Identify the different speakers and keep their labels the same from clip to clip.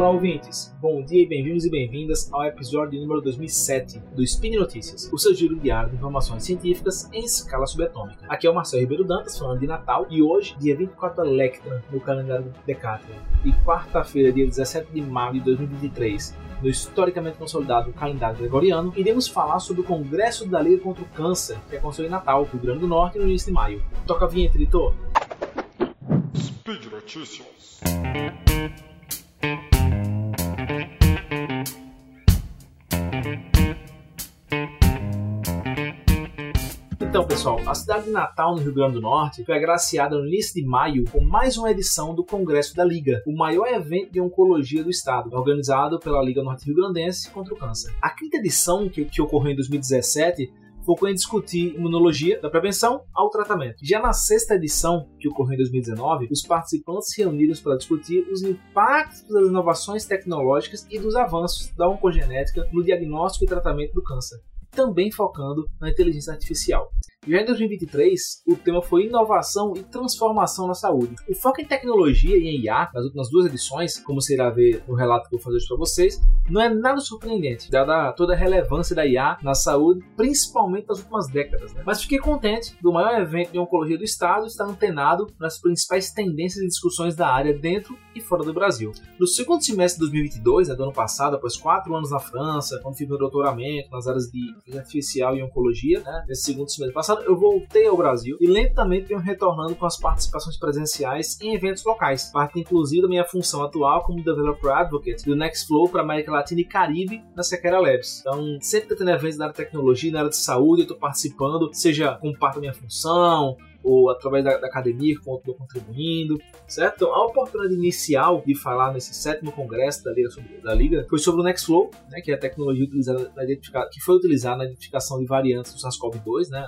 Speaker 1: Olá, ouvintes! Bom dia e bem-vindos e bem-vindas ao episódio número 2007 do Spin Notícias, o seu giro diário de informações científicas em escala subatômica. Aqui é o Marcelo Ribeiro Dantas, falando de Natal, e hoje, dia 24 Electra, no calendário Decathlon, e quarta-feira, dia 17 de maio de 2023, no historicamente consolidado calendário gregoriano, iremos falar sobre o Congresso da Liga contra o Câncer, que aconteceu em Natal, Rio Grande do Norte, no início de maio. Toca a vinheta, editor!
Speaker 2: Speed Notícias.
Speaker 1: Pessoal, a cidade de Natal, no Rio Grande do Norte, foi agraciada no início de maio com mais uma edição do Congresso da Liga, o maior evento de oncologia do estado, organizado pela Liga Norte Rio Grandense contra o Câncer. A quinta edição, que, que ocorreu em 2017, focou em discutir imunologia, da prevenção ao tratamento. Já na sexta edição, que ocorreu em 2019, os participantes se reuniram para discutir os impactos das inovações tecnológicas e dos avanços da oncogenética no diagnóstico e tratamento do câncer também focando na inteligência artificial. Já em 2023, o tema foi inovação e transformação na saúde. O foco em tecnologia e em IA, nas últimas duas edições, como você irá ver no relato que eu vou fazer hoje para vocês, não é nada surpreendente, dada toda a relevância da IA na saúde, principalmente nas últimas décadas. Né? Mas fiquei contente do maior evento de oncologia do estado estar antenado nas principais tendências e discussões da área dentro e fora do Brasil. No segundo semestre de 2022, né, do ano passado, após quatro anos na França, quando fiz meu doutoramento nas áreas de inteligência artificial e oncologia, né, nesse segundo semestre passado, passado, eu voltei ao Brasil e lentamente venho retornando com as participações presenciais em eventos locais, parte inclusive da minha função atual como Developer Advocate do Nextflow para América Latina e Caribe na Sequeira Labs. Então, sempre tendo eventos na área de tecnologia, na área de saúde, eu estou participando, seja como parte da minha função, ou através da, da academia que estou contribuindo, certo? Então, a oportunidade inicial de falar nesse sétimo congresso da Liga, sobre, da Liga foi sobre o Nextflow, né, que é a tecnologia utilizada na que foi utilizada na identificação de variantes do SARS-CoV-2, né,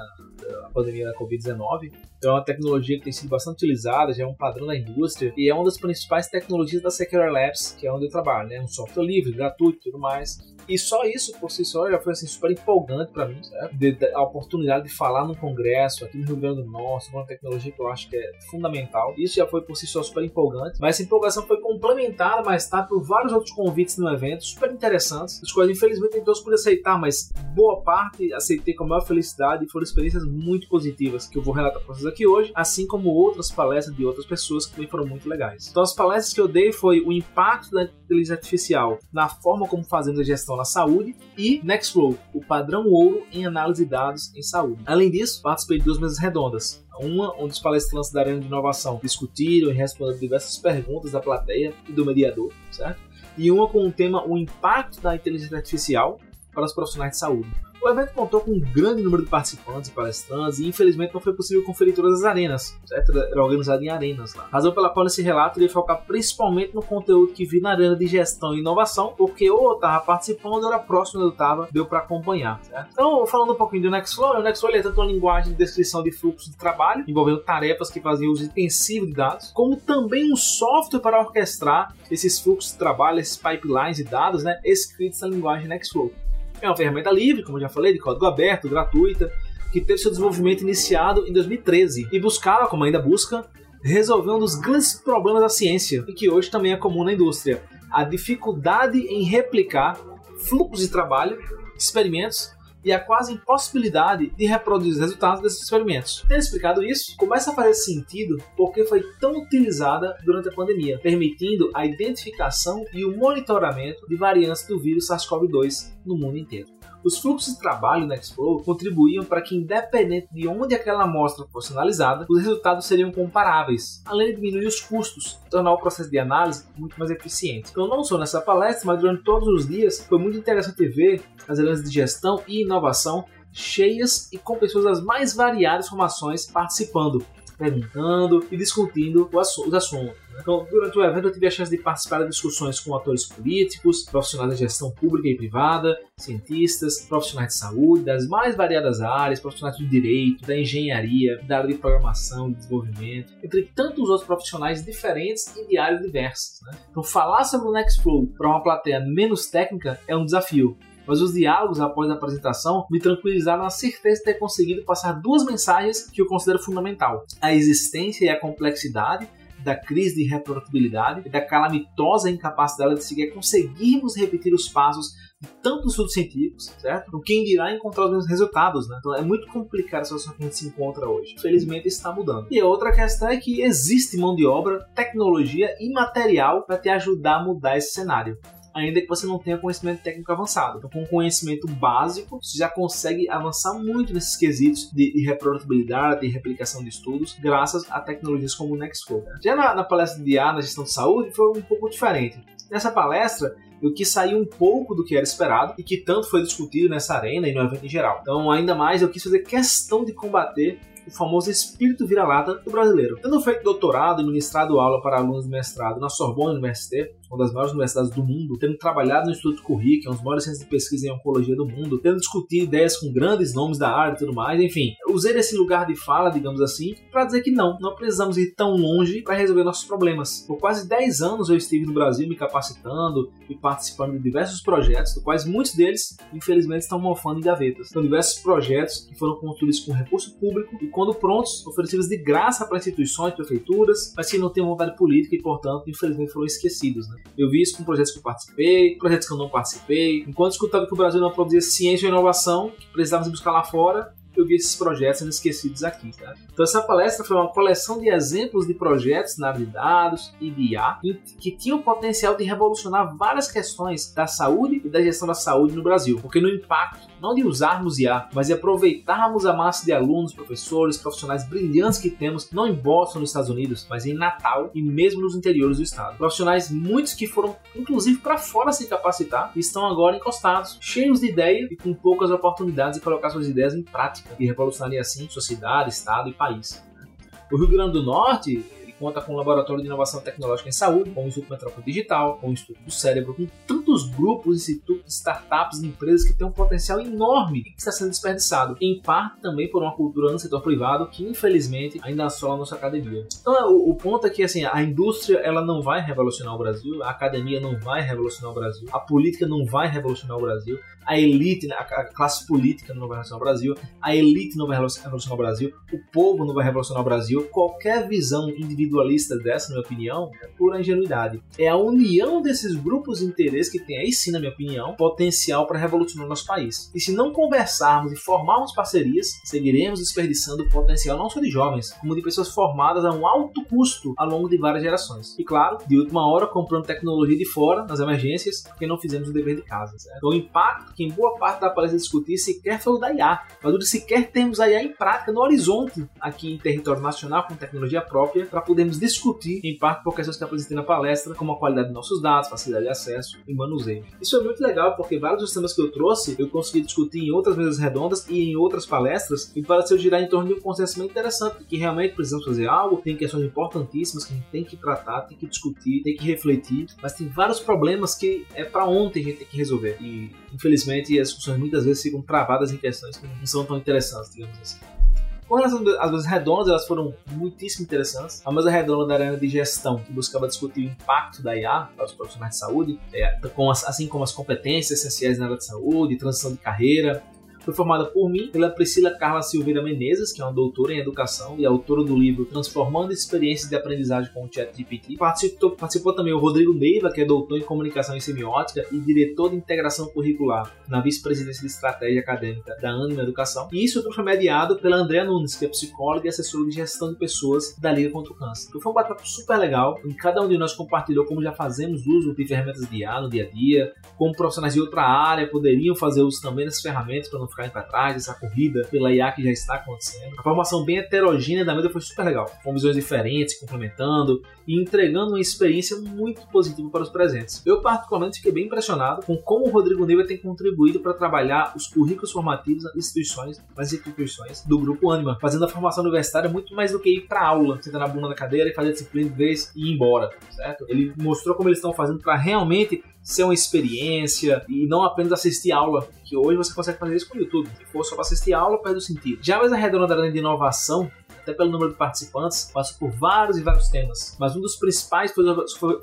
Speaker 1: a pandemia da Covid-19. Então é uma tecnologia que tem sido bastante utilizada, já é um padrão da indústria e é uma das principais tecnologias da Secure Labs, que é onde eu trabalho, né, um software livre, gratuito e tudo mais. E só isso por si só já foi assim, super empolgante para mim, certo? De, de, a oportunidade de falar num congresso aqui no Rio Grande do Norte, uma tecnologia que eu acho que é fundamental. Isso já foi por si só super empolgante, mas essa empolgação foi complementada mais tarde por vários outros convites no evento, super interessantes, as coisas infelizmente nem todos pude aceitar, mas boa parte aceitei com a maior felicidade e foram experiências muito positivas que eu vou relatar para vocês aqui hoje, assim como outras palestras de outras pessoas que também foram muito legais. Então as palestras que eu dei foi o impacto da inteligência artificial na forma como fazemos a gestão na saúde e Nextflow, o padrão ouro em análise de dados em saúde. Além disso, participei de duas mesas redondas. Uma onde os palestrantes da Arena de Inovação discutiram e responderam diversas perguntas da plateia e do mediador, certo? E uma com o tema o impacto da inteligência artificial para os profissionais de saúde. O evento contou com um grande número de participantes e palestrantes e infelizmente não foi possível conferir todas as arenas, certo? Era organizado em arenas lá. Razão pela qual nesse relato iria focar principalmente no conteúdo que vi na arena de gestão e inovação, porque ou eu estava participando ou era próximo eu estava, deu para acompanhar, certo? Então, falando um pouquinho do Nextflow, o Nextflow é tanto uma linguagem de descrição de fluxo de trabalho, envolvendo tarefas que faziam uso intensivo de dados, como também um software para orquestrar esses fluxos de trabalho, esses pipelines de dados, né, escritos na linguagem Nextflow. É uma ferramenta livre, como eu já falei, de código aberto, gratuita, que teve seu desenvolvimento iniciado em 2013 e buscava, como ainda busca, resolver um dos grandes problemas da ciência e que hoje também é comum na indústria: a dificuldade em replicar fluxos de trabalho, experimentos e a quase impossibilidade de reproduzir os resultados desses experimentos. Tendo explicado isso, começa a fazer sentido porque foi tão utilizada durante a pandemia, permitindo a identificação e o monitoramento de variantes do vírus SARS-CoV-2 no mundo inteiro. Os fluxos de trabalho na Expo contribuíam para que, independente de onde aquela amostra fosse analisada, os resultados seriam comparáveis, além de diminuir os custos, tornar o processo de análise muito mais eficiente. Então, não só nessa palestra, mas durante todos os dias, foi muito interessante ver as arenas de gestão e inovação cheias e com pessoas das mais variadas formações participando, perguntando e discutindo os assuntos. Então, durante o evento, eu tive a chance de participar de discussões com atores políticos, profissionais da gestão pública e privada, cientistas, profissionais de saúde, das mais variadas áreas, profissionais do direito, da engenharia, da área de programação e desenvolvimento, entre tantos outros profissionais diferentes e de áreas diversas. Né? Então, falar sobre o Nextflow para uma plateia menos técnica é um desafio, mas os diálogos após a apresentação me tranquilizaram a certeza de ter conseguido passar duas mensagens que eu considero fundamental: a existência e a complexidade da crise de reprodutibilidade e da calamitosa incapacidade de sequer conseguirmos repetir os passos de tantos estudos científicos, certo? O quem dirá encontrar os mesmos resultados, né? Então é muito complicada a situação que a gente se encontra hoje. Infelizmente isso está mudando. E a outra questão é que existe mão de obra, tecnologia e material para te ajudar a mudar esse cenário ainda que você não tenha conhecimento técnico avançado. Então, com conhecimento básico, você já consegue avançar muito nesses quesitos de, de reprodutibilidade, de replicação de estudos, graças a tecnologias como o Nextflow. Já na, na palestra de A na gestão de saúde foi um pouco diferente. Nessa palestra, eu quis sair um pouco do que era esperado e que tanto foi discutido nessa arena e no evento em geral. Então, ainda mais, eu quis fazer questão de combater o famoso espírito vira-lata do brasileiro. Tendo feito doutorado e ministrado aula para alunos de mestrado na Sorbonne Université, uma das maiores universidades do mundo, tendo trabalhado no Instituto Curie, que é um dos maiores centros de pesquisa em oncologia do mundo, tendo discutido ideias com grandes nomes da área e tudo mais, enfim, usei esse lugar de fala, digamos assim, para dizer que não, não precisamos ir tão longe para resolver nossos problemas. Por quase 10 anos eu estive no Brasil me capacitando e participando de diversos projetos, dos quais muitos deles, infelizmente, estão mofando em gavetas. São diversos projetos que foram construídos com recurso público e, quando prontos, oferecidos de graça para instituições, prefeituras, mas que não têm vontade política e, portanto, infelizmente foram esquecidos. Né? Eu vi isso com projetos que eu participei, projetos que eu não participei. Enquanto escutava que o Brasil não produzia ciência e inovação, que precisávamos buscar lá fora, eu vi esses projetos sendo esquecidos aqui. Tá? Então essa palestra foi uma coleção de exemplos de projetos na área de dados e de IA que tinham o potencial de revolucionar várias questões da saúde e da gestão da saúde no Brasil, porque no impacto não de usarmos IA, mas de aproveitarmos a massa de alunos, professores, profissionais brilhantes que temos, não em Boston, nos Estados Unidos, mas em Natal e mesmo nos interiores do estado. Profissionais muitos que foram inclusive para fora se capacitar estão agora encostados, cheios de ideia e com poucas oportunidades de colocar suas ideias em prática e revolucionaria assim sociedade, estado e país. O Rio Grande do Norte conta com um laboratório de inovação tecnológica em saúde, com o Instituto Metrópole Digital, com o Instituto do Cérebro, com tantos grupos, institutos, startups empresas que têm um potencial enorme que está sendo desperdiçado, em parte também por uma cultura no setor privado que infelizmente ainda assola a nossa academia. Então o, o ponto é que assim, a indústria ela não vai revolucionar o Brasil, a academia não vai revolucionar o Brasil, a política não vai revolucionar o Brasil, a elite, a classe política não vai revolucionar o Brasil, a elite não vai revolucionar o Brasil, o povo não vai revolucionar o Brasil. Qualquer visão individualista dessa, na minha opinião, é pura ingenuidade. É a união desses grupos de interesse que tem aí sim, na minha opinião, potencial para revolucionar o nosso país. E se não conversarmos e formarmos parcerias, seguiremos desperdiçando o potencial não só de jovens, como de pessoas formadas a um alto custo ao longo de várias gerações. E claro, de última hora comprando tecnologia de fora, nas emergências, porque não fizemos o dever de casa. Certo? Então, o impacto que em boa parte da palestra discutir sequer foi o da IA, mas o sequer temos a IA em prática no horizonte aqui em território nacional com tecnologia própria para podermos discutir em parte por questões que apresentei na palestra, como a qualidade de nossos dados, facilidade de acesso e manuseio. Isso é muito legal porque vários dos temas que eu trouxe eu consegui discutir em outras mesas redondas e em outras palestras e pareceu girar em torno de um consenso muito interessante que realmente precisamos fazer algo, tem questões importantíssimas que a gente tem que tratar, tem que discutir, tem que refletir, mas tem vários problemas que é para ontem a gente tem que resolver e infelizmente infelizmente, as discussões muitas vezes ficam travadas em questões que não são tão interessantes, digamos assim. Com relação às vezes redondas, elas foram muitíssimo interessantes. A mesa redonda da arena de gestão, que buscava discutir o impacto da IA para os profissionais de saúde, é, assim como as competências essenciais na área de saúde, transição de carreira, foi formada por mim, pela Priscila Carla Silveira Menezes, que é uma doutora em educação e autora do livro Transformando Experiências de Aprendizagem com o ChatGPT. Participou, participou também o Rodrigo Neiva, que é doutor em Comunicação e Semiótica e diretor de Integração Curricular na Vice-Presidência de Estratégia Acadêmica da Anima Educação. E isso tudo foi mediado pela Andrea Nunes, que é psicóloga e assessora de gestão de pessoas da Liga contra o Câncer. Então foi um bate-papo super legal, em cada um de nós compartilhou como já fazemos uso de ferramentas de IA no dia a dia, como profissionais de outra área poderiam fazer uso também dessas ferramentas para não ficarem para trás, essa corrida pela IA que já está acontecendo. A formação bem heterogênea da mesa foi super legal, com visões diferentes, complementando e entregando uma experiência muito positiva para os presentes. Eu, particularmente, fiquei bem impressionado com como o Rodrigo Neiva tem contribuído para trabalhar os currículos formativos nas instituições, nas instituições do Grupo Anima, fazendo a formação universitária muito mais do que ir para aula, sentar na bunda da cadeira e fazer disciplina de vez e ir embora, certo? Ele mostrou como eles estão fazendo para realmente ser uma experiência e não apenas assistir aula, que hoje você consegue fazer isso com o YouTube. Se for só para assistir aula, perde o sentido. Já a mesa redonda da de inovação, até pelo número de participantes, passou por vários e vários temas. Mas um dos principais foi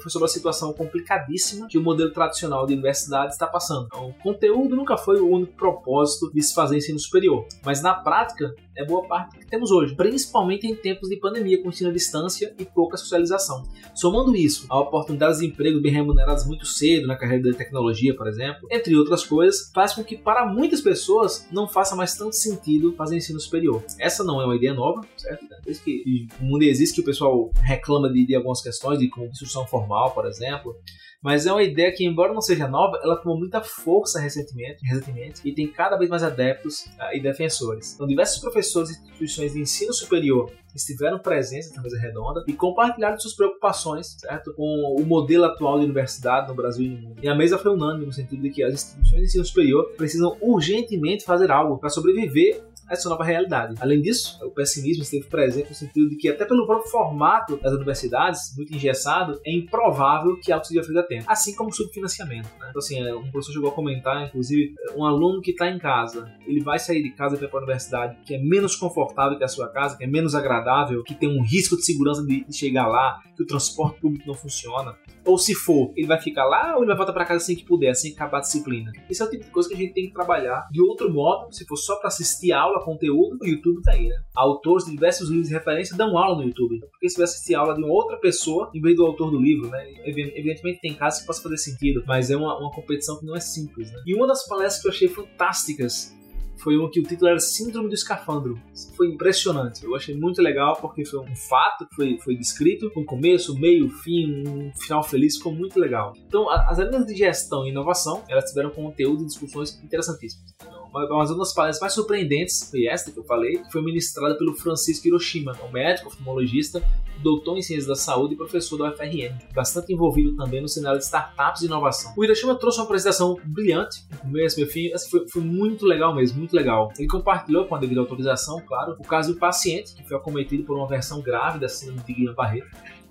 Speaker 1: sobre a situação complicadíssima que o modelo tradicional de universidade está passando. Então, o conteúdo nunca foi o único propósito de se fazer ensino superior, mas na prática é boa parte que temos hoje, principalmente em tempos de pandemia, com ensino à distância e pouca socialização. Somando isso a oportunidades de emprego bem remuneradas muito cedo na carreira de tecnologia, por exemplo, entre outras coisas, faz com que para muitas pessoas não faça mais tanto sentido fazer ensino superior. Essa não é uma ideia nova, certo? Desde que o mundo existe que o pessoal reclama de, de algumas questões, de como instrução formal, por exemplo, mas é uma ideia que, embora não seja nova, ela tomou muita força recentemente, recentemente e tem cada vez mais adeptos uh, e defensores. Então, diversos professores e instituições de ensino superior estiveram presentes na mesa redonda e compartilharam suas preocupações certo? com o modelo atual de universidade no Brasil e no mundo. E a mesa foi unânime no sentido de que as instituições de ensino superior precisam urgentemente fazer algo para sobreviver essa nova realidade. Além disso, o pessimismo esteve presente no sentido de que, até pelo próprio formato das universidades, muito engessado, é improvável que algo seja feito a tempo. Assim como o subfinanciamento. Né? Então, assim, é, um professor chegou a comentar, inclusive, um aluno que está em casa, ele vai sair de casa para ir para a universidade, que é menos confortável que a sua casa, que é menos agradável, que tem um risco de segurança de chegar lá, que o transporte público não funciona. Ou se for, ele vai ficar lá ou ele vai voltar para casa assim que puder, que acabar a disciplina. Isso é o tipo de coisa que a gente tem que trabalhar de outro modo, se for só para assistir aula, conteúdo, o YouTube tá aí, né? Autores de diversos livros de referência dão aula no YouTube. Porque se vai assistir aula de outra pessoa em vez do autor do livro, né? Evidentemente tem casos que possa fazer sentido, mas é uma, uma competição que não é simples, né? E uma das palestras que eu achei fantásticas foi uma que o título era Síndrome do Escafandro. Foi impressionante. Eu achei muito legal porque foi um fato que foi, foi descrito, com começo, meio, fim, um final feliz, ficou muito legal. Então, as áreas de gestão e inovação, elas tiveram conteúdo e discussões interessantíssimas mas uma das palestras mais surpreendentes foi esta que eu falei, que foi ministrada pelo Francisco Hiroshima, um médico oftalmologista, doutor em ciências da saúde e professor da UFRN, bastante envolvido também no cenário de startups e inovação. O Hiroshima trouxe uma apresentação brilhante, começo, meu fim, assim, foi, foi, muito legal mesmo, muito legal. Ele compartilhou com a devida autorização, claro, o caso do paciente que foi acometido por uma versão grave da síndrome de Guillain-Barré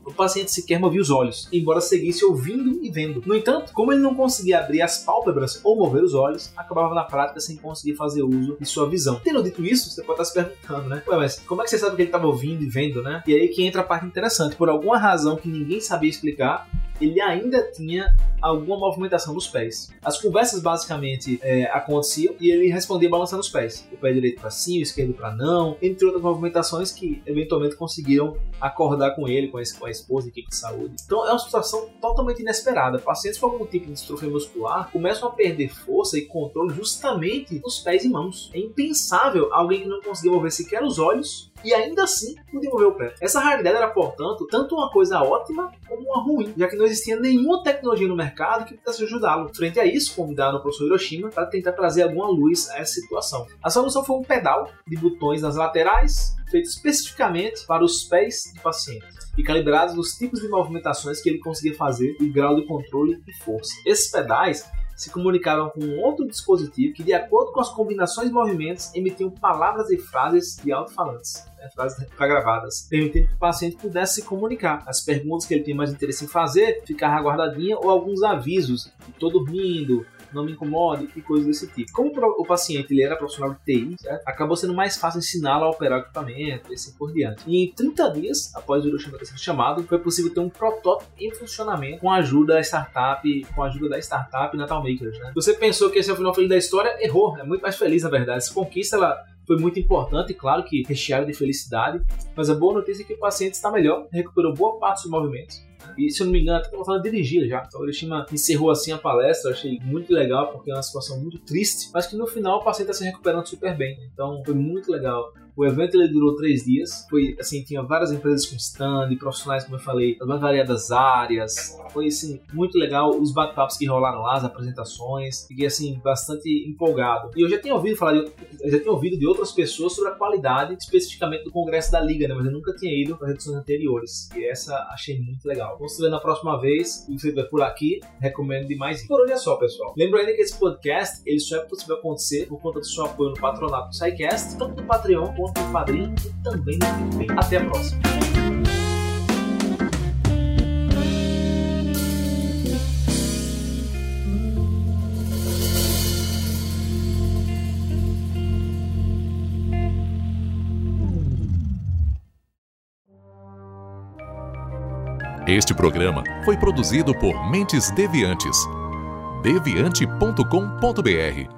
Speaker 1: o paciente sequer movia os olhos, embora seguisse ouvindo e vendo. No entanto, como ele não conseguia abrir as pálpebras ou mover os olhos, acabava na prática sem conseguir fazer uso de sua visão. Tendo dito isso, você pode estar se perguntando, né? Ué, mas como é que você sabe que ele estava ouvindo e vendo, né? E aí que entra a parte interessante. Por alguma razão que ninguém sabia explicar, ele ainda tinha alguma movimentação nos pés. As conversas basicamente é, aconteciam e ele respondia balançando os pés. O pé direito para sim, o esquerdo para não, entre outras movimentações que eventualmente conseguiram acordar com ele, com a, com a esposa, equipe de saúde. Então é uma situação totalmente inesperada. Pacientes com algum tipo de distrofia muscular começam a perder força e controle justamente nos pés e mãos. É impensável alguém que não conseguia mover sequer os olhos e ainda assim podia mover o pé. Essa raridade era, portanto, tanto uma coisa ótima como uma ruim, já que não existia nenhuma tecnologia no mercado que pudesse ajudá-lo. Frente a isso, convidaram o professor Hiroshima para tentar trazer alguma luz a essa situação. A solução foi um pedal de botões nas laterais, feito especificamente para os pés do paciente e calibrados nos tipos de movimentações que ele conseguia fazer e grau de controle e força. Esses pedais se comunicavam com outro dispositivo que, de acordo com as combinações de movimentos, emitiam palavras e frases de alto-falantes, né, frases gravadas, permitindo que o paciente pudesse se comunicar. As perguntas que ele tinha mais interesse em fazer ficavam guardadinhas ou alguns avisos: estou dormindo, não me incomode e coisas desse tipo. Como o paciente ele era profissional de TI, certo? acabou sendo mais fácil ensiná-lo a operar o equipamento e assim por diante. E em 30 dias após o Hiroshima ter sido chamado, foi possível ter um protótipo em funcionamento com a ajuda da startup, com a ajuda da startup Natal Makers. Né? Você pensou que esse é o final feliz da história? Errou, é muito mais feliz na verdade. Essa conquista ela foi muito importante, claro que recheada de felicidade, mas a boa notícia é que o paciente está melhor, recuperou boa parte dos movimentos e se eu não me engano, estava falando de dirigir já. Então o Hiroshima encerrou assim a palestra, achei muito legal, porque é uma situação muito triste, mas que no final o paciente está se recuperando super bem. Então foi muito legal. O evento ele durou três dias. Foi assim, tinha várias empresas com stand, profissionais, como eu falei, das mais variadas áreas. Foi assim, muito legal os bate-papos que rolaram lá, as apresentações. Fiquei assim, bastante empolgado. E eu já tinha ouvido falar de, já tinha ouvido de outras pessoas sobre a qualidade especificamente do Congresso da Liga, né? Mas eu nunca tinha ido para edições anteriores. E essa achei muito legal. Vamos se ver na próxima vez. Se você estiver por aqui, recomendo demais. Por hoje é só, pessoal. Lembra ainda que esse podcast ele só é possível acontecer por conta do seu apoio no patronato do SciCast, tanto no Patreon quanto Padrim e também no. Até a próxima.
Speaker 3: Este programa foi produzido por Mentes Deviantes. deviante.com.br